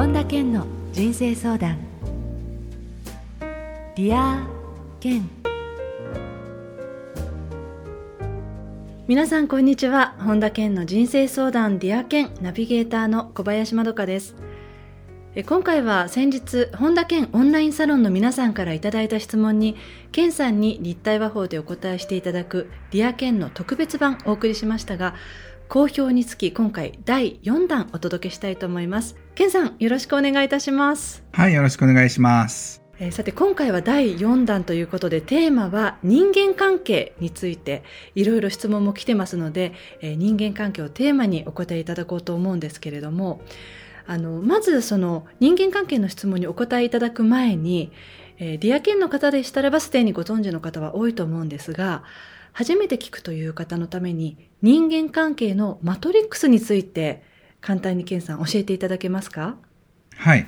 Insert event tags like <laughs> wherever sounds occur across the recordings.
本田健の人生相談。 Dear 健。皆さんこんにちは。本田健の人生相談。 Dear 健。ナビゲーターの小林まどかです。今回は先日本田健オンラインサロンの皆さんからいただいた質問に健さんに立体話法でお答えしていただく Dear 健の特別版お送りしましたが好評につき今回第4弾お届けしたいと思います。ケンさんよろしくお願いいたします。はい、よろしくお願いします。えー、さて今回は第4弾ということでテーマは人間関係についていろいろ質問も来てますので、えー、人間関係をテーマにお答えいただこうと思うんですけれどもあのまずその人間関係の質問にお答えいただく前に、えー、ディアケンの方でしたらばすでにご存知の方は多いと思うんですが初めて聞くという方のために人間関係のマトリックスについて簡単にケンさん教えていただけますか？はい。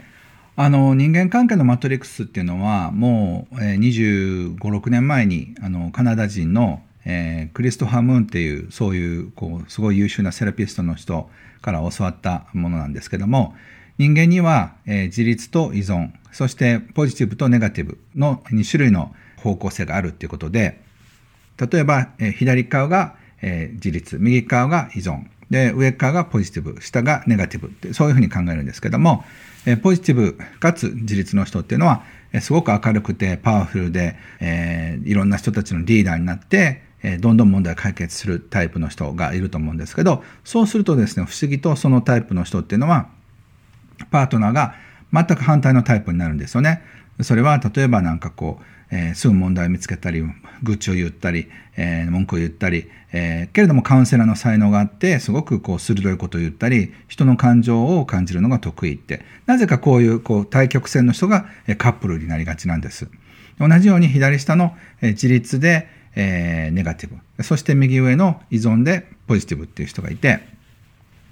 あの人間関係のマトリックスっていうのはもう、えー、25、6年前にあのカナダ人の、えー、クリストハ・ムーンっていうそういうこうすごい優秀なセラピストの人から教わったものなんですけども人間には、えー、自立と依存そしてポジティブとネガティブの2種類の方向性があるっていうことで例えば、え、左側がえ、自立、右側が依存、で、上側がポジティブ、下がネガティブって、そういうふうに考えるんですけども、え、ポジティブかつ自立の人っていうのは、え、すごく明るくてパワフルで、えー、いろんな人たちのリーダーになって、え、どんどん問題を解決するタイプの人がいると思うんですけど、そうするとですね、不思議とそのタイプの人っていうのは、パートナーが全く反対のタイプになるんですよね。それは例えばなんかこう、えー、すぐ問題を見つけたり、愚痴を言ったり、えー、文句を言ったり、えー、けれどもカウンセラーの才能があって、すごくこう鋭いことを言ったり、人の感情を感じるのが得意って、なぜかこういうこう対極線の人がカップルになりがちなんです。同じように左下の自立で、え、ネガティブ、そして右上の依存でポジティブっていう人がいて、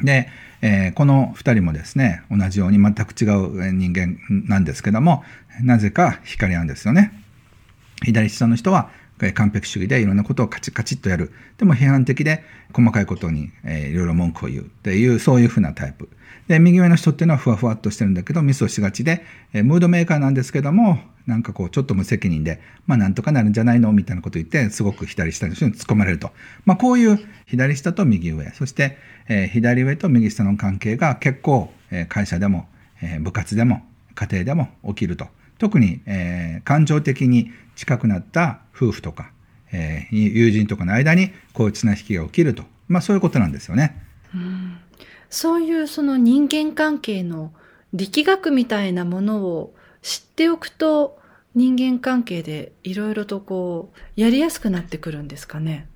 で、えー、この2人もですね、同じように全く違う人間なんですけども、なぜか惹かれ合うんですよね。左下の人は完璧主義でいろんなことをカチカチッとやる。でも批判的で細かいことに、えー、いろいろ文句を言うっていう、そういうふうなタイプ。で、右上の人っていうのはふわふわっとしてるんだけど、ミスをしがちで、え、ムードメーカーなんですけども、なんかこう、ちょっと無責任で、まあなんとかなるんじゃないの？みたいなことを言って、すごく左下の人に突っ込まれると。まあこういう左下と右上、そして、え、左上と右下の関係が結構、え、会社でも、え、部活でも、家庭でも起きると。特に、えー、感情的に近くなった夫婦とか、えー、友人とかの間にこういう綱引きが起きると、まあ、そういうことなんですよね。うん、そういうその人間関係の力学みたいなものを知っておくと人間関係でいろいろとこうやりやすくなってくるんですかね。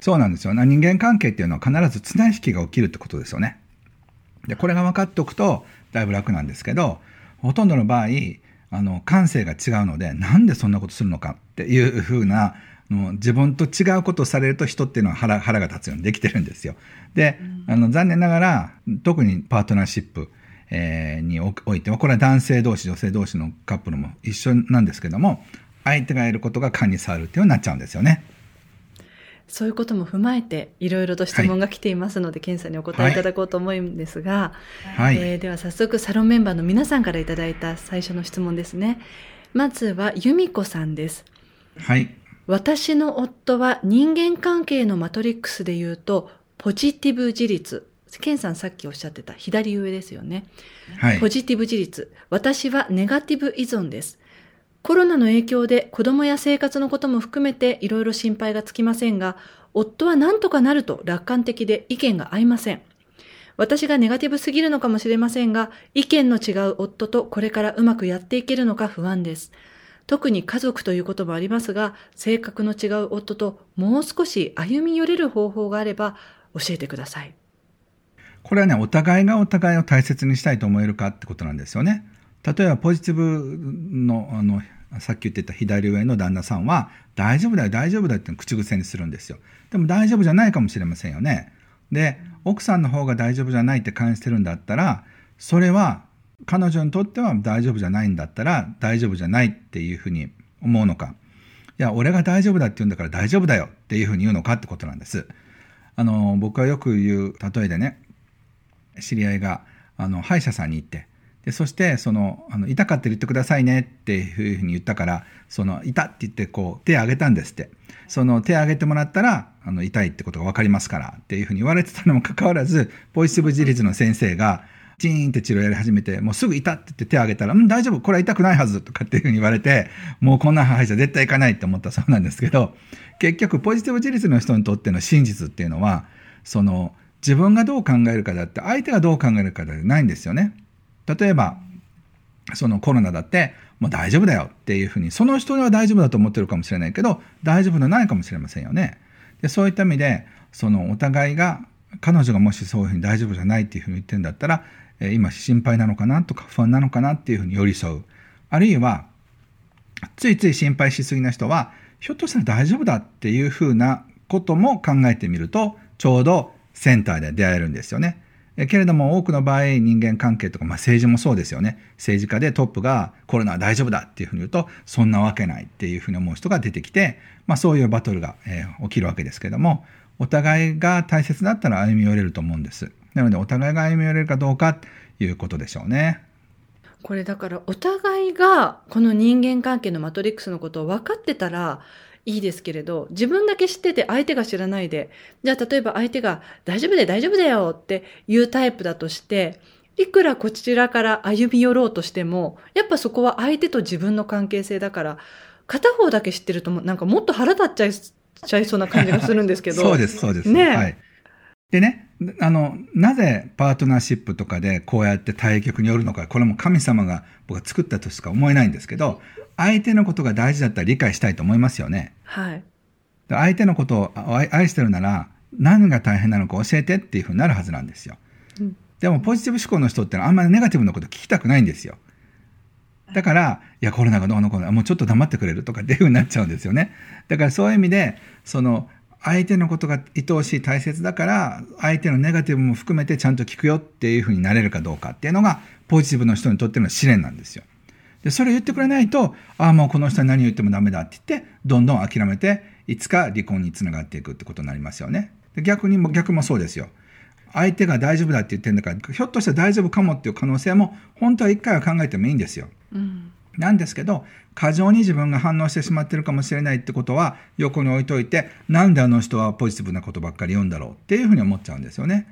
そうなんですよ。人間関係っていうのは必ず綱引きが起きるってことですよね。で、これが分かっておくとだいぶ楽なんですけど、ほとんどの場合、あの感性が違うのでなんでそんなことするのかっていうふうなの自分と違うことをされると人っていうのは腹腹が立つようにできてるんですよ。で、あの残念ながら特にパートナーシップ、えー、においてはこれは男性同士女性同士のカップルも一緒なんですけども相手がやることが勘に触るっていうようになっちゃうんですよね。そういうことも踏まえていろいろと質問が来ていますので、はい、検査にお答えいただこうと思うんですが、はい、えー、では早速サロンメンバーの皆さんからいただいた最初の質問ですね。まずは由美子さんです。はい。私の夫は人間関係のマトリックスで言うと、ポジティブ自立。ケンさんさっきおっしゃってた左上ですよね。はい。ポジティブ自立。私はネガティブ依存です。コロナの影響で子供や生活のことも含めていろいろ心配がつきませんが、夫は何とかなると楽観的で意見が合いません。私がネガティブすぎるのかもしれませんが、意見の違う夫とこれからうまくやっていけるのか不安です。特に家族ということもありますが、性格の違う夫ともう少し歩み寄れる方法があれば教えてください。これはね、お互いがお互いを大切にしたいと思えるかってことなんですよね。例えばポジティブのあのさっき言ってた左上の旦那さんは、大丈夫だよ、大丈夫だよって口癖にするんですよ。でも大丈夫じゃないかもしれませんよね。で、奥さんの方が大丈夫じゃないって感じてるんだったら、それは彼女にとっては大丈夫じゃないんだったら大丈夫じゃないっていうふうに思うのか。いや、俺が大丈夫だって言うんだから大丈夫だよっていうふうに言うのかってことなんです。あの、僕はよく言う例えでね、知り合いがあの歯医者さんに行って、でそしてそのあの痛かったら言ってくださいねっていうふうに言ったからその痛って言ってこう手を挙げたんですってその手を挙げてもらったらあの痛いってことが分かりますからっていうふうに言われてたのもかかわらずポジティブ自立の先生がチーンって治療やり始めて、もうすぐ痛って言って手を挙げたら、うん、大丈夫、これは痛くないはずとかっていうふうに言われて、もうこんな歯医者絶対行かないって思ったそうなんですけど、結局ポジティブ自立の人にとっての真実っていうのは、その自分がどう考えるかだって、相手がどう考えるかではないんですよね。例えば、そのコロナだって、もう大丈夫だよっていうふうに、その人には大丈夫だと思ってるかもしれないけど、大丈夫ではないかもしれませんよね。でそういった意味で、そのお互いが、彼女がもしそういうふうに大丈夫じゃないっていうふうに言ってるんだったら、え今心配なのかなとか不安なのかなっていうふうに寄り添う。あるいは、ついつい心配しすぎな人は、ひょっとしたら大丈夫だっていうふうなことも考えてみると、ちょうどセンターで出会えるんですよね。けれども多くの場合人間関係とか、まあ、政治もそうですよね政治家でトップがコロナは大丈夫だっていうふうに言うとそんなわけないっていうふうに思う人が出てきて、まあ、そういうバトルが、えー、起きるわけですけどもお互いが大切だったら歩み寄れると思うんです。なのでお互いが歩み寄れるかどうかということでしょうね。これだからお互いがこの人間関係のマトリックスのことを分かってたらいいですけれど、自分だけ知ってて相手が知らないで、じゃあ例えば相手が大丈夫だよ大丈夫だよっていうタイプだとして、いくらこちらから歩み寄ろうとしても、やっぱそこは相手と自分の関係性だから、片方だけ知ってるとなんかもっと腹立っちゃいちゃいそうな感じがするんですけど。<laughs> そうです、そうです。ね。はい。でね、あの、なぜパートナーシップとかでこうやって対局によるのか、これも神様が僕は作ったとしか思えないんですけど、相手のことが大事だったら理解したいと思いますよね。はい。相手のことを愛してるなら、何が大変なのか教えてっていうふうになるはずなんですよ。うん、でも、ポジティブ思考の人ってのはあんまりネガティブなこと聞きたくないんですよ。だから、いや、コロナがどうのこうの、もうちょっと黙ってくれるとかっていうふうになっちゃうんですよね。だからそういう意味で、その、相手のことが愛おしい、大切だから、相手のネガティブも含めてちゃんと聞くよっていうふうになれるかどうかっていうのが、ポジティブの人にとっての試練なんですよ。で、それを言ってくれないと、ああ、もうこの人は何を言ってもダメだって言って、どんどん諦めて、いつか離婚につながっていくってことになりますよね。で逆にも、逆もそうですよ。相手が大丈夫だって言ってるんだから、ひょっとしたら大丈夫かもっていう可能性も、本当は一回は考えてもいいんですよ。うんなんですけど、過剰に自分が反応してしまってるかもしれないってことは横に置いといて、なんであの人はポジティブなことばっかり言うんだろうっていうふうに思っちゃうんですよね。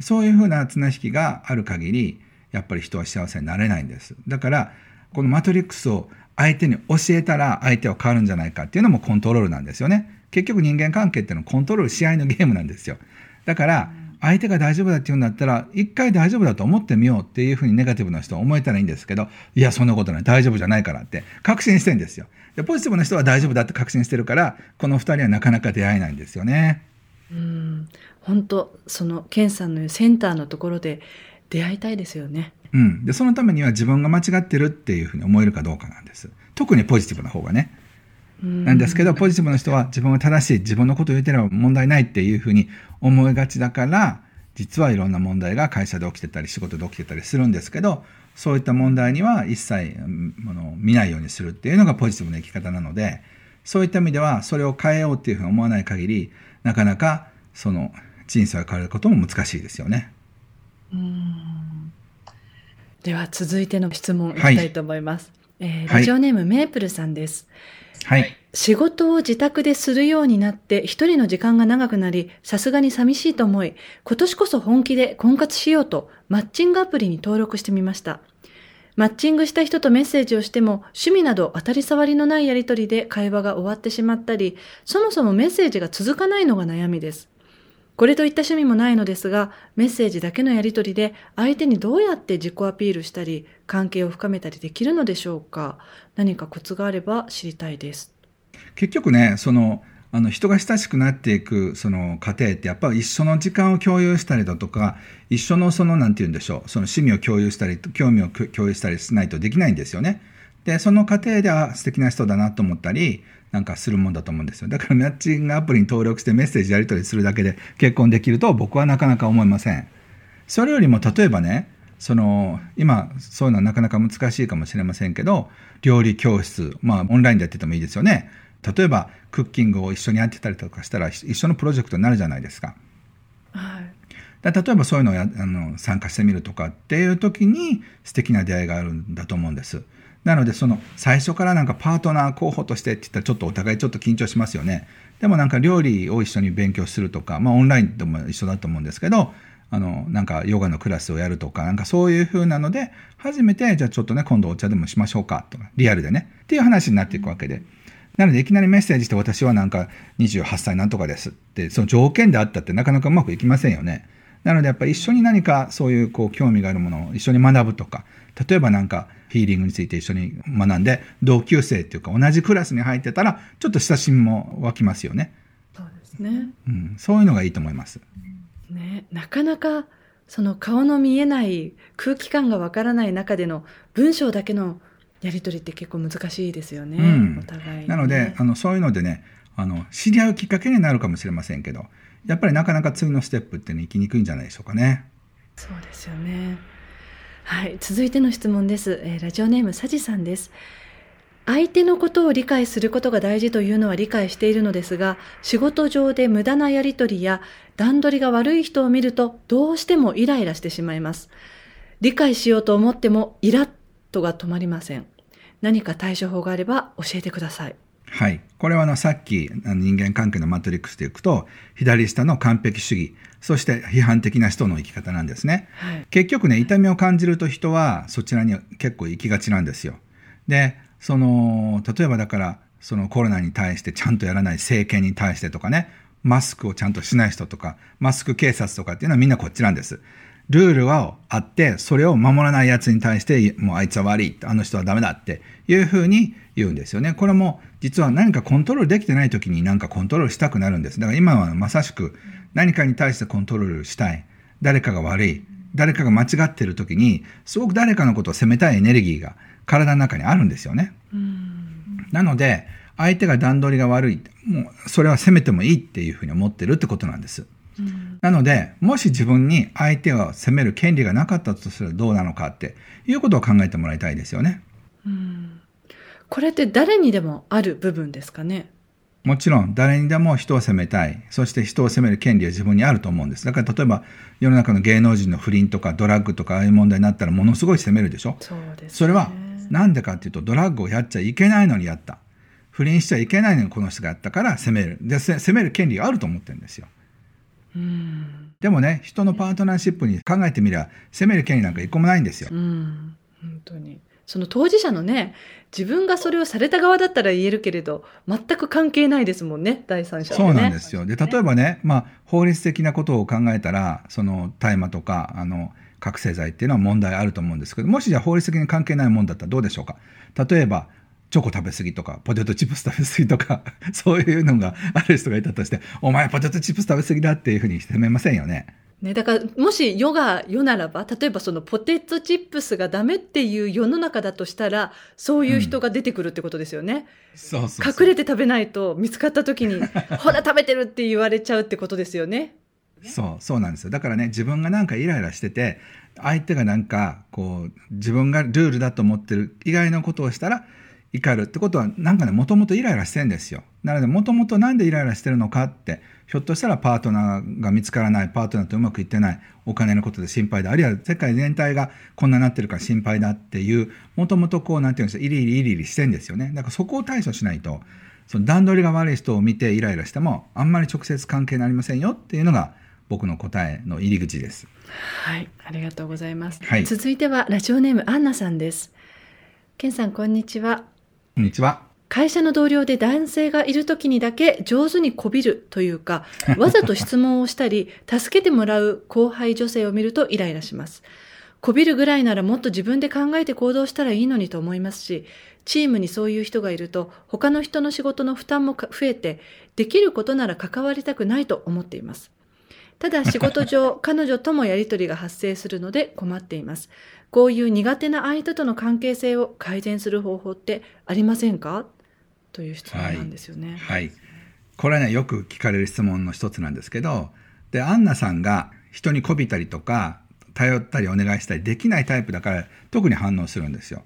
そういうふうな綱引きがある限り、やっぱり人は幸せになれないんです。だから、このマトリックスを相手に教えたら相手は変わるんじゃないかっていうのもコントロールなんですよね。結局人間関係っていうのはコントロールし合いのゲームなんですよ。だから、相手が大丈夫だって言うんだったら、一回大丈夫だと思ってみようっていうふうにネガティブな人は思えたらいいんですけど、いや、そんなことない、大丈夫じゃないからって確信してんですよ。で、ポジティブな人は大丈夫だって確信してるから、この二人はなかなか出会えないんですよね。うん、本当その、ケンさんの言うセンターのところで出会いたいですよね。うん。で、そのためには自分が間違ってるっていうふうに思えるかどうかなんです。特にポジティブな方がね。なんですけど、ポジティブな人は自分が正しい、自分のことを言ってれば問題ないっていうふうに思いがちだから、実はいろんな問題が会社で起きてたり仕事で起きてたりするんですけど、そういった問題には一切の見ないようにするっていうのがポジティブな生き方なので、そういった意味ではそれを変えようっていうふうに思わない限り、なかなかその人生を変えることも難しいですよね。では続いての質問いきたいと思います。はい、えー、ラジオネーム、はい、メープルさんです。はい。仕事を自宅でするようになって一人の時間が長くなり、さすがに寂しいと思い、今年こそ本気で婚活しようとマッチングアプリに登録してみました。マッチングした人とメッセージをしても、趣味など当たり障りのないやりとりで会話が終わってしまったり、そもそもメッセージが続かないのが悩みです。これといった趣味もないのですが、メッセージだけのやりとりで相手にどうやって自己アピールしたり、関係を深めたりできるのでしょうか何かコツがあれば知りたいです。結局ね、その、あの人が親しくなっていくその過程ってやっぱり一緒の時間を共有したりだとか一緒のその何て言うんでしょうその趣味を共有したり興味を共有したりしないとできないんですよね。でその過程であ素敵な人だなと思ったりなんかするもんだと思うんですよだからマッチングアプリに登録してメッセージやり取りするだけで結婚できると僕はなかなか思いませんそれよりも例えばねその今そういうのはなかなか難しいかもしれませんけど料理教室まあオンラインでやっててもいいですよね例えばクッキングを一緒にやってたりとかしたら一緒のプロジェクトになるじゃないですか。はい、例えばそういうのをやあの参加してみるとかっていう時に素敵な出会いがあるんだと思うんです。なのでその最初からなんかパートナー候補としてって言ったらちょっとお互いちょっと緊張しますよね。でもなんか料理を一緒に勉強するとか、まあオンラインでも一緒だと思うんですけど、あの、なんかヨガのクラスをやるとか、なんかそういう風なので、初めてじゃあちょっとね、今度お茶でもしましょうかとか、リアルでね、っていう話になっていくわけで。なのでいきなりメッセージして私はなんか28歳なんとかですって、その条件であったってなかなかうまくいきませんよね。なのでやっぱり一緒に何かそういうこう興味があるものを一緒に学ぶとか、例えばなんかヒーリングについて一緒に学んで、同級生っていうか同じクラスに入ってたら、ちょっと親しみも湧きますよね。そうですね。うん、そういうのがいいと思います。ね、なかなかその顔の見えない空気感がわからない中での文章だけのやり取りって結構難しいですよね、うん、お互い、ね、なのであのそういうのでねあの知り合うきっかけになるかもしれませんけどやっぱりなかなか次のステップってね行きにくいんじゃないでしょうかね。そうですよねはい続いての質問です、えー、ラジオネームさじさんです相手のことを理解することが大事というのは理解しているのですが、仕事上で無駄なやりとりや段取りが悪い人を見るとどうしてもイライラしてしまいます。理解しようと思ってもイラッとが止まりません。何か対処法があれば教えてください。はい。これはあのさっき人間関係のマトリックスでいくと、左下の完璧主義、そして批判的な人の生き方なんですね。はい、結局ね、痛みを感じると人はそちらに結構行きがちなんですよ。で、その例えばだからそのコロナに対してちゃんとやらない政権に対してとかねマスクをちゃんとしない人とかマスク警察とかっていうのはみんなこっちなんです。ルールはあってそれを守らないやつに対してもうあいつは悪いあの人はダメだっていうふうに言うんですよね。これも実は何かコントロールできてない時に何かコントロールしたくなるんです。だから今はまさしく何かに対してコントロールしたい誰かが悪い誰かが間違ってる時にすごく誰かのことを責めたいエネルギーが体の中にあるんですよね。なので、相手が段取りが悪い、もうそれは責めてもいいっていうふうに思ってるってことなんです。なので、もし自分に相手を責める権利がなかったとするとどうなのかっていうことを考えてもらいたいですよね。これって誰にでもある部分ですかね？もちろん誰にでも人を責めたいそして人を責める権利は自分にあると思うんですだから例えば世の中の芸能人の不倫とかドラッグとかああいう問題になったらものすごい責めるでしょ？そうです、ね、それはなんでかっていうとドラッグをやっちゃいけないのにやった。不倫しちゃいけないのにこの人がやったから責める。で、責める権利があると思ってるんですよ。でもね、人のパートナーシップに考えてみりゃ、責める権利なんか一個もないんですよ。本当に。その当事者のね、自分がそれをされた側だったら言えるけれど、全く関係ないですもんね、第三者、ね、そうなんですよ。で、例えばね、まあ、法律的なことを考えたら、その大麻とか、あの、覚醒剤っていうのは問題あると思うんですけどもしじゃあ法律的に関係ないもんだったらどうでしょうか？例えばチョコ食べ過ぎとかポテトチップス食べ過ぎとか <laughs> そういうのがある人がいたとしてお前ポテトチップス食べ過ぎだっていうふうに責めませんよね。ね、だからもし世が世ならば例えばそのポテトチップスがダメっていう世の中だとしたらそういう人が出てくるってことですよね。隠れて食べないと見つかった時に <laughs> ほら食べてるって言われちゃうってことですよね。そうそうなんですよだからね自分がなんかイライラしてて相手がなんかこう自分がルールだと思ってる以外のことをしたら怒るってことはなんかねもともとイライラしてんですよなのでもともとなんでイライラしてるのかってひょっとしたらパートナーが見つからないパートナーとうまくいってないお金のことで心配だあるいは世界全体がこんなになってるから心配だっていうもともとこうなんていうんですかイリイリイリイリしてんですよねだからそこを対処しないとその段取りが悪い人を見てイライラしてもあんまり直接関係になりませんよっていうのが僕の答えの入り口です。はい、ありがとうございます。はい、続いてはラジオネームアンナさんです。ケンさんこんにちは。こんにちは。会社の同僚で男性がいる時にだけ上手にこびるというか、<laughs> わざと質問をしたり、助けてもらう後輩女性を見るとイライラします。こびるぐらいならもっと自分で考えて行動したらいいのにと思いますし、チームにそういう人がいると、他の人の仕事の負担も増えて、できることなら関わりたくないと思っています。ただ仕事上、<laughs> 彼女ともやりとりが発生するので困っています。こういう苦手な相手との関係性を改善する方法ってありませんか？という質問なんですよね。はい。はい、これはね、よく聞かれる質問の一つなんですけど、で、アンナさんが人に媚びたりとか、頼ったりお願いしたりできないタイプだから特に反応するんですよ。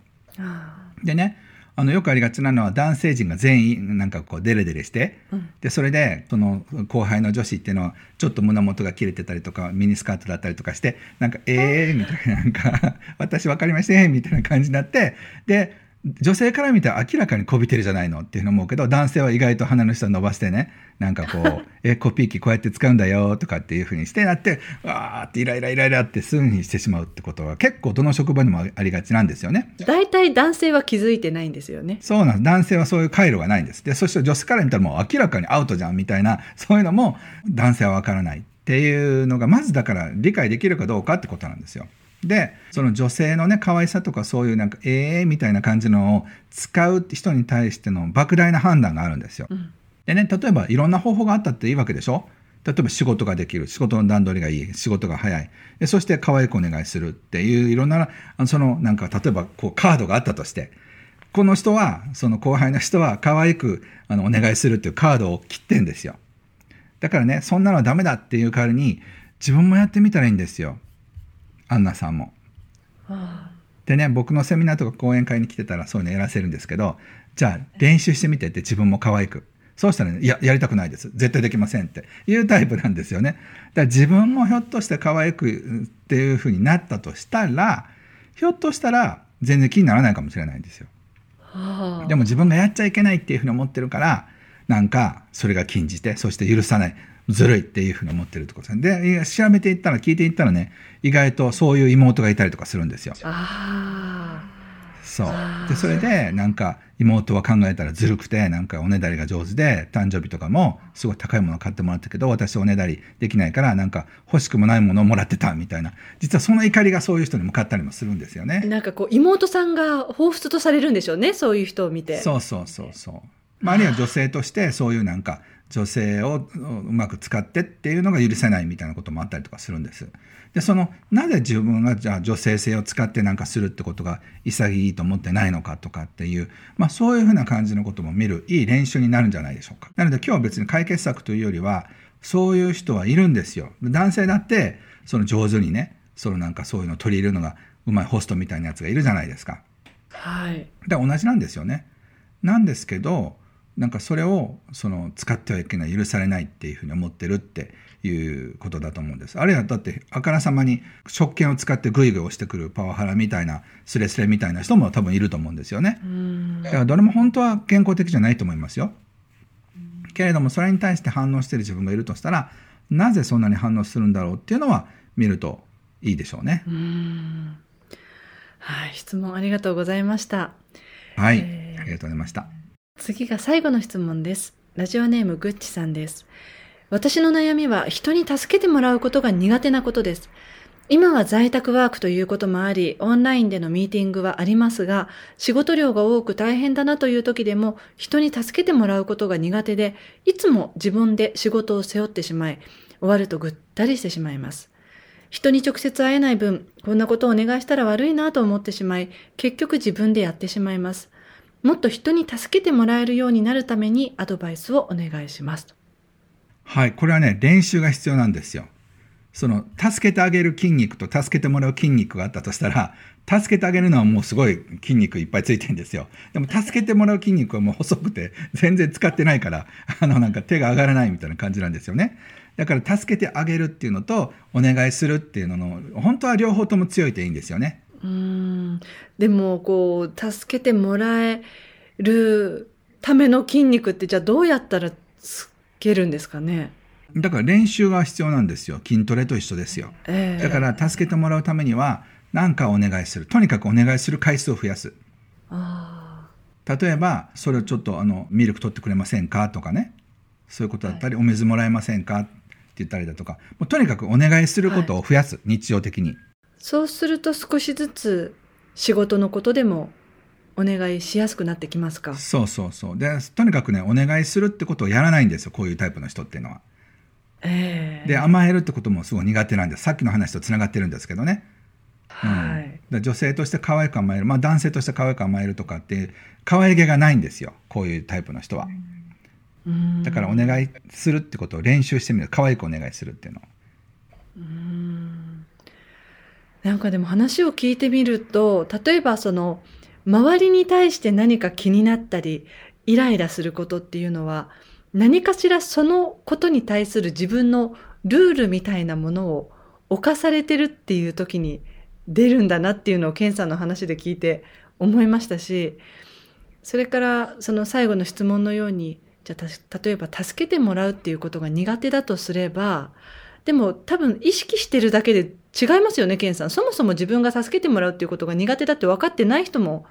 でね、あのよくありがちなのは男性陣が全員なんかこうデレデレして、うん、でそれでその後輩の女子っていうのはちょっと胸元が切れてたりとかミニスカートだったりとかしてなんか「ええー」みたいななんか「<laughs> 私分かりません」みたいな感じになってで女性から見たら明らかにこびてるじゃないのっていうの思うけど男性は意外と鼻の下伸ばしてねなんかこう「<laughs> えコピー機こうやって使うんだよ」とかっていうふうにしてなってわーってイライライライラってすぐにしてしまうってことは結構どの職場にもありがちなんですよね。大体男性は気づいてないんですよね。そうなんです男性はそういう回路がないんです。でそして女性から見たらもう明らかにアウトじゃんみたいなそういうのも男性はわからないっていうのがまずだから理解できるかどうかってことなんですよ。でその女性のね可愛さとかそういうなんかええー、みたいな感じのを使う人に対しての莫大な判断があるんですよ。うん、でね例えばいろんな方法があったっていいわけでしょ？例えば仕事ができる仕事の段取りがいい仕事が早い。でそして可愛くお願いするっていういろんなそのなんか例えばこうカードがあったとしてこの人はその後輩の人は可愛くあのお願いするっていうカードを切ってんですよ。だからねそんなのはダメだっていう代わりに自分もやってみたらいいんですよアンナさんも。でね僕のセミナーとか講演会に来てたらそういうのやらせるんですけどじゃあ練習してみてって自分も可愛く。そうしたらねいややりたくないです。絶対できませんって。いうタイプなんですよね。だから自分もひょっとして可愛くっていうふうになったとしたらひょっとしたら全然気にならないかもしれないんですよ。でも自分がやっちゃいけないっていうふうに思ってるからなんかそれが禁じてそして許さないずるいっていうふうに思ってるってことですね。で、調べていったら、聞いていったらね、意外とそういう妹がいたりとかするんですよ。ああ。そう。で、それで、なんか、妹は考えたらずるくて、なんかおねだりが上手で、誕生日とかもすごい高いものを買ってもらったけど、私おねだりできないから、なんか欲しくもないものをもらってたみたいな。実はその怒りがそういう人に向かったりもするんですよね。なんかこう、妹さんが彷彿とされるんでしょうね、そういう人を見て。そうそうそうそう。まあ、あるいは女性としてそういうなんか女性をうまく使ってっていうのが許せないみたいなこともあったりとかするんです。でそのなぜ自分がじゃあ女性性を使ってなんかするってことが潔いと思ってないのかとかっていう、まあ、そういうふうな感じのことも見るいい練習になるんじゃないでしょうか。なので今日は別に解決策というよりはそういう人はいるんですよ。男性だってその上手にねそのなんかそういうのを取り入れるのがうまいホストみたいなやつがいるじゃないですか。はい。で同じなんですよね。なんですけどなんかそれをその使ってはいけない許されないっていうふうに思ってるっていうことだと思うんです。あるいはだってあからさまに食券を使ってグイグイ押してくるパワハラみたいなスレスレみたいな人も多分いると思うんですよね。だからどれも本当は健康的じゃないと思いますよ。けれどもそれに対して反応してる自分がいるとしたらなぜそんなに反応するんだろうっていうのは見るといいでしょうね。はい質問ありがとうございました。はい、えー、ありがとうございました次が最後の質問です。ラジオネームぐっちさんです。私の悩みは人に助けてもらうことが苦手なことです。今は在宅ワークということもあり、オンラインでのミーティングはありますが、仕事量が多く大変だなという時でも、人に助けてもらうことが苦手で、いつも自分で仕事を背負ってしまい、終わるとぐったりしてしまいます。人に直接会えない分、こんなことをお願いしたら悪いなと思ってしまい、結局自分でやってしまいます。もっと人に助けてもらえるようになるためにアドバイスをお願いします。はい、これはね、練習が必要なんですよ。その、助けてあげる筋肉と助けてもらう筋肉があったとしたら、助けてあげるのはもうすごい筋肉いっぱいついてるんですよ。でも助けてもらう筋肉はもう細くて全然使ってないから、あのなんか手が上がらないみたいな感じなんですよね。だから助けてあげるっていうのとお願いするっていうのの、本当は両方とも強いといいんですよね。うん。でもこう助けてもらえるための筋肉ってじゃあどうやったらつけるんですかね？だから練習が必要なんですよ。筋トレと一緒ですよ、えー、だから助けてもらうためには何かお願いする。とにかくお願いする回数を増やす。例えばそれをちょっとあのミルク取ってくれませんか？とかね。そういうことだったり、はい、お水もらえませんか？って言ったりだとか。もうとにかくお願いすることを増やす、はい、日常的にそうすると少しずつ仕事のことでもお願いしやすくなってきますか？そうそうそう。でとにかくねお願いするってことをやらないんですよこういうタイプの人っていうのは。えー、で甘えるってこともすごい苦手なんです。さっきの話とつながってるんですけどね。はい、うん、女性として可愛く甘える、まあ、男性として可愛く甘えるとかって可愛げがないんですよ。こういうタイプの人は。だからお願いするってことを練習してみる。可愛くお願いするっていうの。うんなんかでも話を聞いてみると例えばその周りに対して何か気になったり、イライラすることっていうのは、何かしらそのことに対する自分のルールみたいなものを犯されてるっていう時に出るんだなっていうのをケンさんの話で聞いて思いましたし、それからその最後の質問のように、じゃあ例えば助けてもらうっていうことが苦手だとすれば、でも多分意識してるだけで違いますよね、ケンさん。そもそも自分が助けてもらうっていうことが苦手だって分かってない人も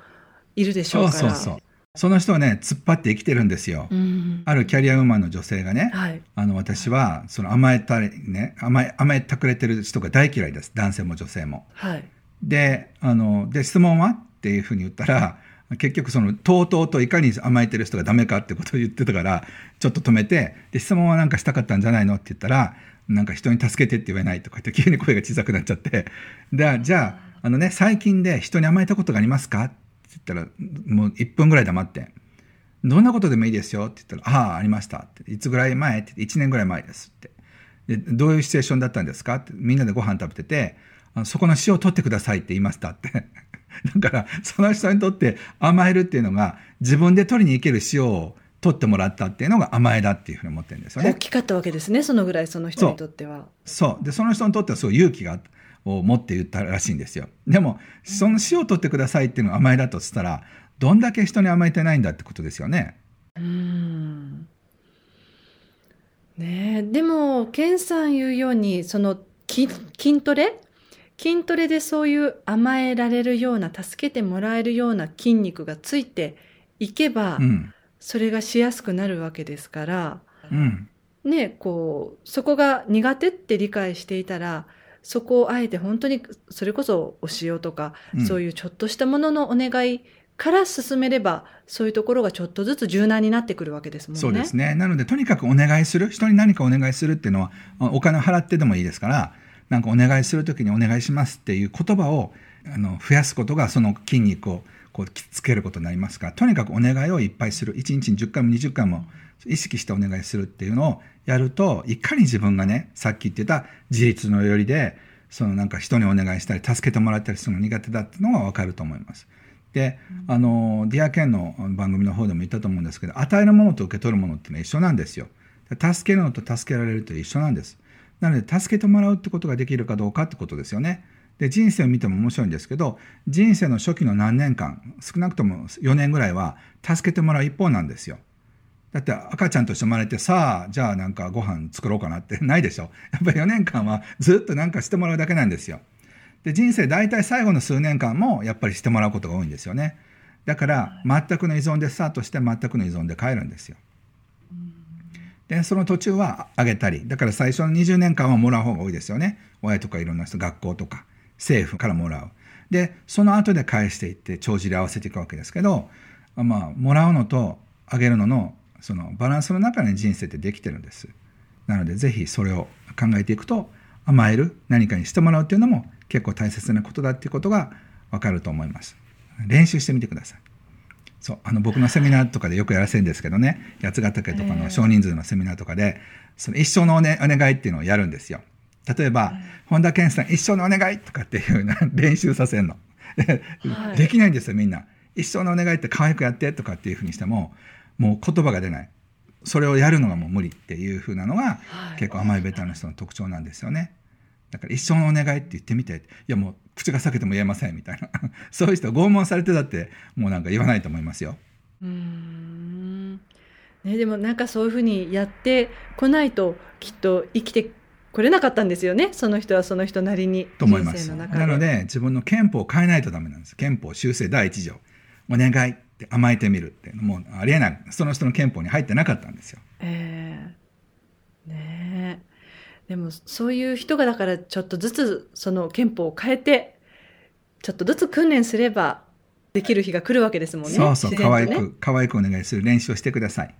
いるでしょうから。そうそうそう。その人はね、突っ張って生きてるんですよ。うん、あるキャリアウーマンの女性がね、はい、あの私はその甘えたね甘え、甘えたくれてる人が大嫌いです。男性も女性も。はい、で、あの、で、質問はっていうふうに言ったら、結局その、とうとうといかに甘えてる人がダメかってことを言ってたから、ちょっと止めて、で、質問はなんかしたかったんじゃないのって言ったら、なんか人に助けてって言えないとかって急に声が小さくなっちゃって、で、じゃあ、あのね、最近で人に甘えたことがありますかって言ったら、もう1分ぐらい黙って、どんなことでもいいですよって言ったら、ああ、ありましたって。いつぐらい前って。言って、1年ぐらい前ですって。で、どういうシチュエーションだったんですかって、みんなでご飯食べてて、そこの塩を取ってくださいって言いましたって。<laughs> だから、その人にとって甘えるっていうのが、自分で取りに行ける塩を取ってもらったっていうのが甘えだっていうふうに思ってるんですよね。大きかったわけですね、そのぐらいその人にとっては。そうで、その人にとってはすごい勇気がを持って言ったらしいんですよ。でも、その塩を取ってくださいっていうのが甘えだとしたら、どんだけ人に甘えてないんだってことですよね。うんねでも、ケンさん言うように、その筋トレ？筋トレでそういう甘えられるような、助けてもらえるような筋肉がついていけば、うん、それがしやすくなるわけですから、うん、ね、こう、そこが苦手って理解していたら、そこをあえて本当に、それこそお塩とか、うん、そういうちょっとしたもののお願いから進めれば、そういうところがちょっとずつ柔軟になってくるわけですもんね。そうですね。なので、とにかくお願いする、人に何かお願いするっていうのは、お金を払ってでもいいですから、なんかお願いするときにお願いしますっていう言葉をあの増やすことがその筋肉をこうつけることになりますかとにかくお願いをいっぱいする1日に10回も20回も意識してお願いするっていうのをやるといかに自分がねさっき言ってた自立のよりでそのなんか人にお願いしたり助けてもらったりするの苦手だっていうのが分かると思います。で、あの、ディアケンの番組の方でも言ったと思うんですけど、与えるものと受け取るものってのは一緒なんですよ。助けるのと助けられると一緒なんです。なので、助けてもらうってことができるかどうかってことですよね。で、人生を見ても面白いんですけど、人生の初期の何年間、少なくとも4年ぐらいは、助けてもらう一方なんですよ。だって赤ちゃんとして生まれて、さあ、じゃあなんかご飯作ろうかなって <laughs> ないでしょ。やっぱり4年間はずっとなんかしてもらうだけなんですよ。で、人生大体最後の数年間もやっぱりしてもらうことが多いんですよね。だから、全くの依存でスタートして全くの依存で帰るんですよ。で、その途中はあげたり、だから最初の20年間はもらう方が多いですよね。親とかいろんな人、学校とか、政府からもらう。で、その後で返していって、帳尻合わせていくわけですけど、まあ、もらうのとあげるのの、そのバランスの中に人生ってできてるんです。なので、ぜひそれを考えていくと、甘える、何かにしてもらうっていうのも結構大切なことだっていうことがわかると思います。練習してみてください。そうあの僕のセミナーとかでよくやらせるんですけどね八ヶ岳とかの少人数のセミナーとかでその一生のお,、ね、お願いっていうのをやるんですよ例えば、本田健さん一生のお願いとかっていうな練習させるの。できないんですよみんな。一生のお願いって可愛くやってとかっていうふうにしてももう言葉が出ない。それをやるのがもう無理っていうふうなのが、結構甘いベタの人の特徴なんですよね。だから一生のお願いって言ってみて。いやもう口が裂けても言えませんみたいな。<laughs> そういう人拷問されてだってもうなんか言わないと思いますよ。うん。ね、でもなんかそういうふうにやってこないときっと生きてこれなかったんですよね。その人はその人なりに。と思います。なので自分の憲法を変えないとダメなんです。憲法修正第一条。お願いって甘えてみるってもうありえない。その人の憲法に入ってなかったんですよ。えー、ねでもそういう人がだからちょっとずつその憲法を変えてちょっとずつ訓練すればできる日が来るわけですもんね。そうそう、ね、可愛く可愛くお願いする練習をしてください。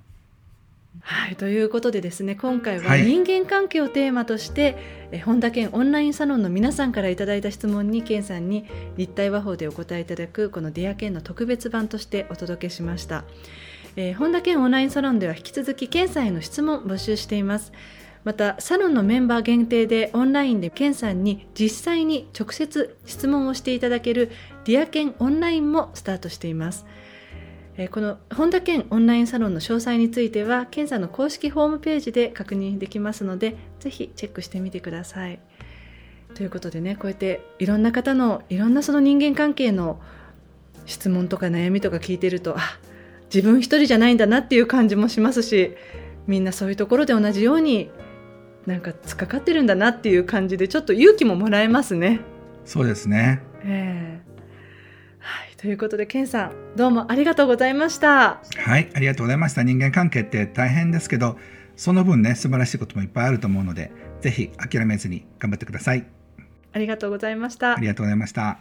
はい、ということでですね今回は人間関係をテーマとして、はい、本田健オンラインサロンの皆さんからいただいた質問に健さんに立体話法でお答えいただくこの Dear 健の特別版としてお届けしました、えー、本田健オンラインサロンでは引き続き健さんへの質問募集しています。またサロンのメンバー限定でオンラインでケンさんに実際に直接質問をしていただけるディアケンオンラインもスタートしています。えこの本田健オンラインサロンの詳細については、健さんの公式ホームページで確認できますので、ぜひチェックしてみてください。ということでね、こうやっていろんな方のいろんなその人間関係の質問とか悩みとか聞いてると、あ自分一人じゃないんだなっていう感じもしますし、みんなそういうところで同じようになんか突っかかってるんだなっていう感じでちょっと勇気ももらえますね。そうですね。えーはい、ということで、ケンさん、どうもありがとうございました。はい、ありがとうございました。人間関係って大変ですけど、その分ね、素晴らしいこともいっぱいあると思うので、ぜひ諦めずに頑張ってください。ありがとうございました。ありがとうございました。